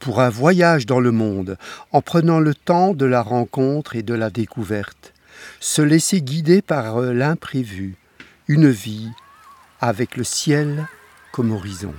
pour un voyage dans le monde, en prenant le temps de la rencontre et de la découverte, se laisser guider par euh, l'imprévu, une vie avec le ciel comme horizon.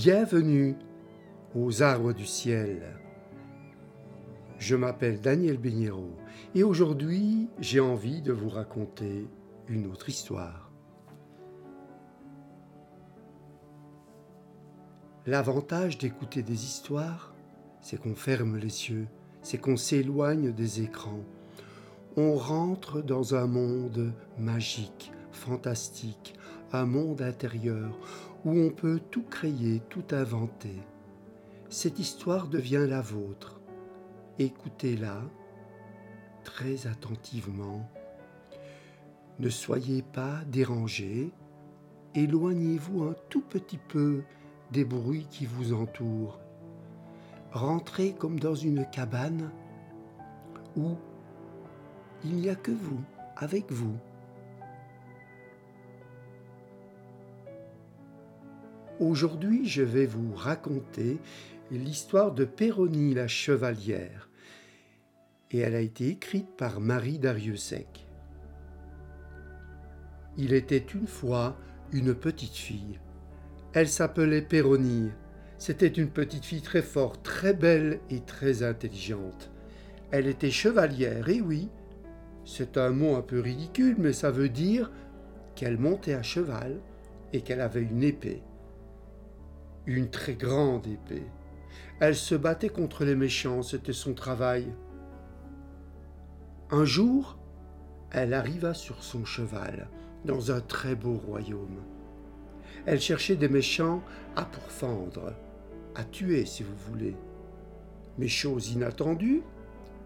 Bienvenue aux arbres du ciel. Je m'appelle Daniel Begnero et aujourd'hui j'ai envie de vous raconter une autre histoire. L'avantage d'écouter des histoires, c'est qu'on ferme les yeux, c'est qu'on s'éloigne des écrans. On rentre dans un monde magique, fantastique, un monde intérieur où on peut tout créer, tout inventer. Cette histoire devient la vôtre. Écoutez-la très attentivement. Ne soyez pas dérangés. Éloignez-vous un tout petit peu des bruits qui vous entourent. Rentrez comme dans une cabane où il n'y a que vous, avec vous. Aujourd'hui, je vais vous raconter l'histoire de Péronie la chevalière, et elle a été écrite par Marie Dariussec. Il était une fois une petite fille. Elle s'appelait Péronie. C'était une petite fille très forte, très belle et très intelligente. Elle était chevalière, et oui, c'est un mot un peu ridicule, mais ça veut dire qu'elle montait à cheval et qu'elle avait une épée une très grande épée. Elle se battait contre les méchants, c'était son travail. Un jour, elle arriva sur son cheval, dans un très beau royaume. Elle cherchait des méchants à pourfendre, à tuer si vous voulez. Mais chose inattendue,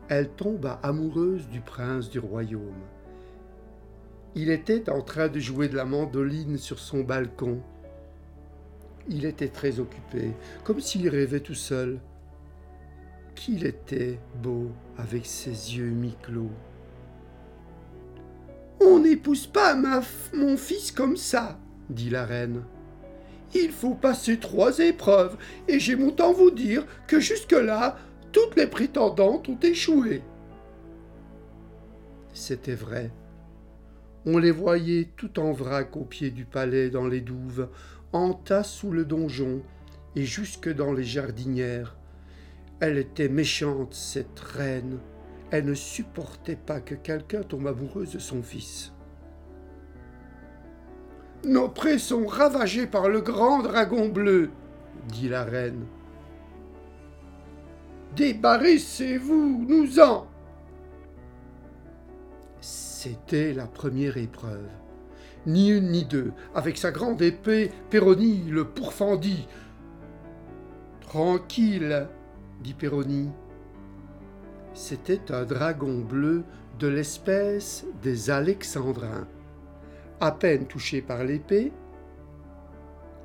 elle tomba amoureuse du prince du royaume. Il était en train de jouer de la mandoline sur son balcon il était très occupé, comme s'il rêvait tout seul. Qu'il était beau avec ses yeux mi-clos. On n'épouse pas mon fils comme ça, dit la reine. Il faut passer trois épreuves, et j'ai mon temps vous dire que jusque-là, toutes les prétendantes ont échoué. C'était vrai. On les voyait tout en vrac au pied du palais dans les douves, en tas sous le donjon et jusque dans les jardinières. Elle était méchante, cette reine. Elle ne supportait pas que quelqu'un tombe amoureuse de son fils. Nos prés sont ravagés par le grand dragon bleu, dit la reine. Débarrassez-vous, nous en. C'était la première épreuve ni une ni deux. Avec sa grande épée, Péronie le pourfendit. Tranquille, dit Péronie. C'était un dragon bleu de l'espèce des alexandrins. À peine touché par l'épée,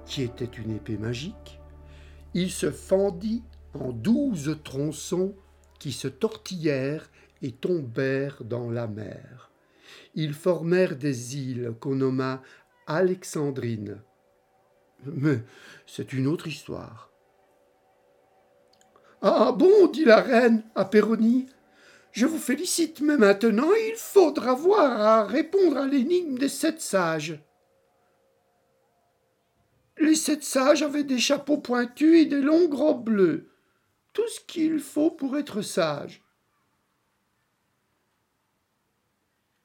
qui était une épée magique, il se fendit en douze tronçons qui se tortillèrent et tombèrent dans la mer ils formèrent des îles qu'on nomma Alexandrine. Mais c'est une autre histoire. Ah bon, dit la reine à Péronie, je vous félicite, mais maintenant il faudra voir à répondre à l'énigme des sept sages. Les sept sages avaient des chapeaux pointus et des longues robes bleues. Tout ce qu'il faut pour être sage.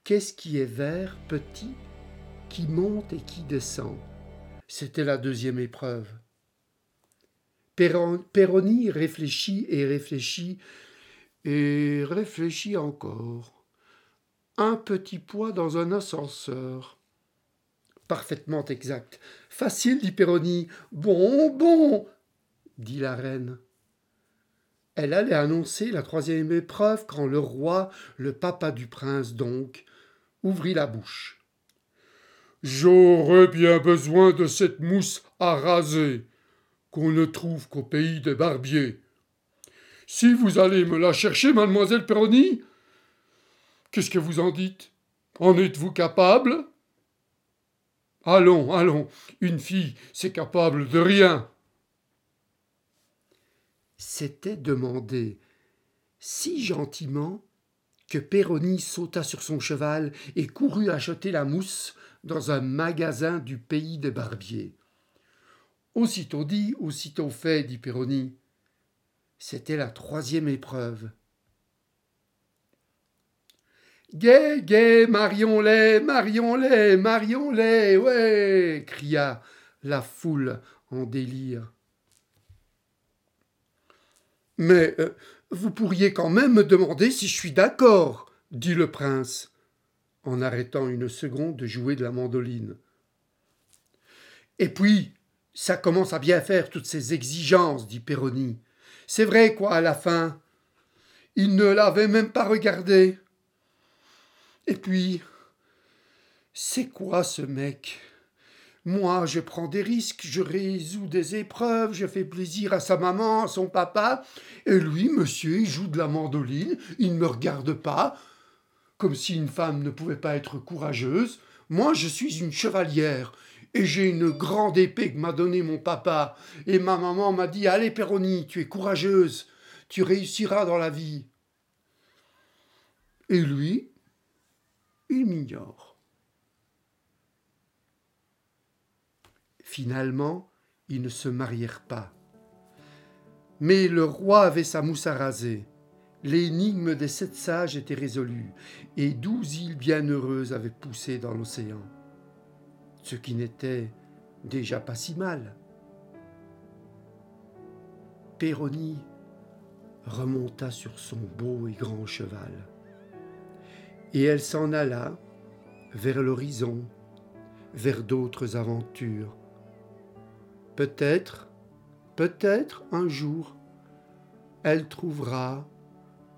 Qu'est-ce qui est vert, petit, qui monte et qui descend? C'était la deuxième épreuve. Péroni réfléchit et réfléchit et réfléchit encore. Un petit poids dans un ascenseur. Parfaitement exact. Facile, dit Péroni. Bon, bon, dit la reine. Elle allait annoncer la troisième épreuve quand le roi, le papa du prince donc, ouvrit la bouche. J'aurais bien besoin de cette mousse à raser, qu'on ne trouve qu'au pays des barbiers. Si vous allez me la chercher, mademoiselle Perroni, qu'est-ce que vous en dites? En êtes-vous capable? Allons, allons, une fille, c'est capable de rien. C'était demandé si gentiment que Péroni sauta sur son cheval et courut acheter la mousse dans un magasin du pays des barbiers. Aussitôt dit, aussitôt fait, dit Péroni. C'était la troisième épreuve. Gai, gai, marions-les, marions-les, marions-les, ouais cria la foule en délire. Mais euh, vous pourriez quand même me demander si je suis d'accord, dit le prince, en arrêtant une seconde de jouer de la mandoline. Et puis, ça commence à bien faire toutes ces exigences, dit Péroni. C'est vrai, quoi, à la fin? Il ne l'avait même pas regardé. Et puis, c'est quoi ce mec? Moi, je prends des risques, je résous des épreuves, je fais plaisir à sa maman, à son papa, et lui, monsieur, il joue de la mandoline, il ne me regarde pas, comme si une femme ne pouvait pas être courageuse. Moi, je suis une chevalière, et j'ai une grande épée que m'a donnée mon papa, et ma maman m'a dit Allez, Péroni, tu es courageuse, tu réussiras dans la vie. Et lui, il m'ignore. Finalement, ils ne se marièrent pas. Mais le roi avait sa mousse à raser. L'énigme des sept sages était résolue, et douze îles bienheureuses avaient poussé dans l'océan. Ce qui n'était déjà pas si mal. Péroni remonta sur son beau et grand cheval et elle s'en alla vers l'horizon, vers d'autres aventures. Peut-être, peut-être un jour, elle trouvera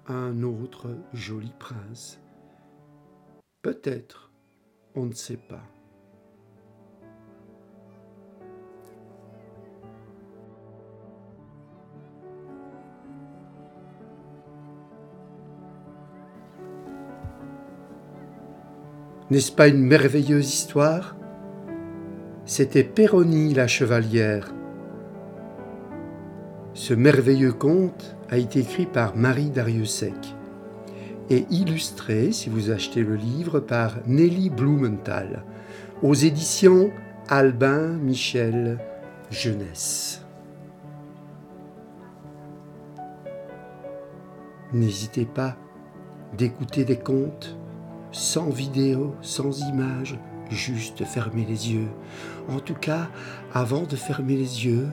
un autre joli prince. Peut-être, on ne sait pas. N'est-ce pas une merveilleuse histoire? C'était Péronie la chevalière. Ce merveilleux conte a été écrit par Marie Dariussec et illustré, si vous achetez le livre, par Nelly Blumenthal aux éditions Albin Michel Jeunesse. N'hésitez pas d'écouter des contes sans vidéo, sans image, juste fermer les yeux. En tout cas, avant de fermer les yeux,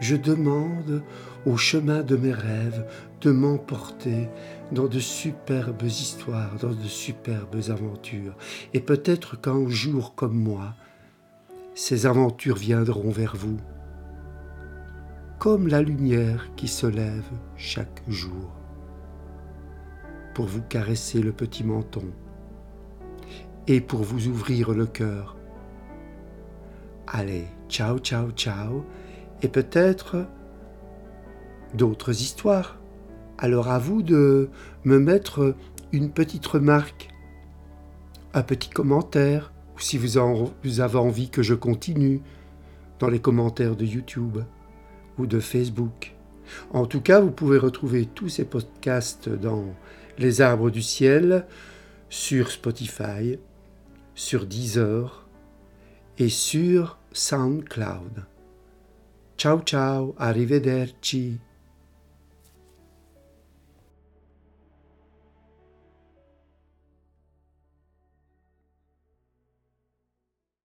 je demande au chemin de mes rêves de m'emporter dans de superbes histoires, dans de superbes aventures. Et peut-être qu'un jour comme moi, ces aventures viendront vers vous, comme la lumière qui se lève chaque jour, pour vous caresser le petit menton et pour vous ouvrir le cœur. Allez, ciao, ciao, ciao, et peut-être d'autres histoires. Alors à vous de me mettre une petite remarque, un petit commentaire, ou si vous, vous avez envie que je continue, dans les commentaires de YouTube ou de Facebook. En tout cas, vous pouvez retrouver tous ces podcasts dans Les Arbres du Ciel, sur Spotify, sur Deezer et sur SoundCloud. Ciao ciao, arrivederci.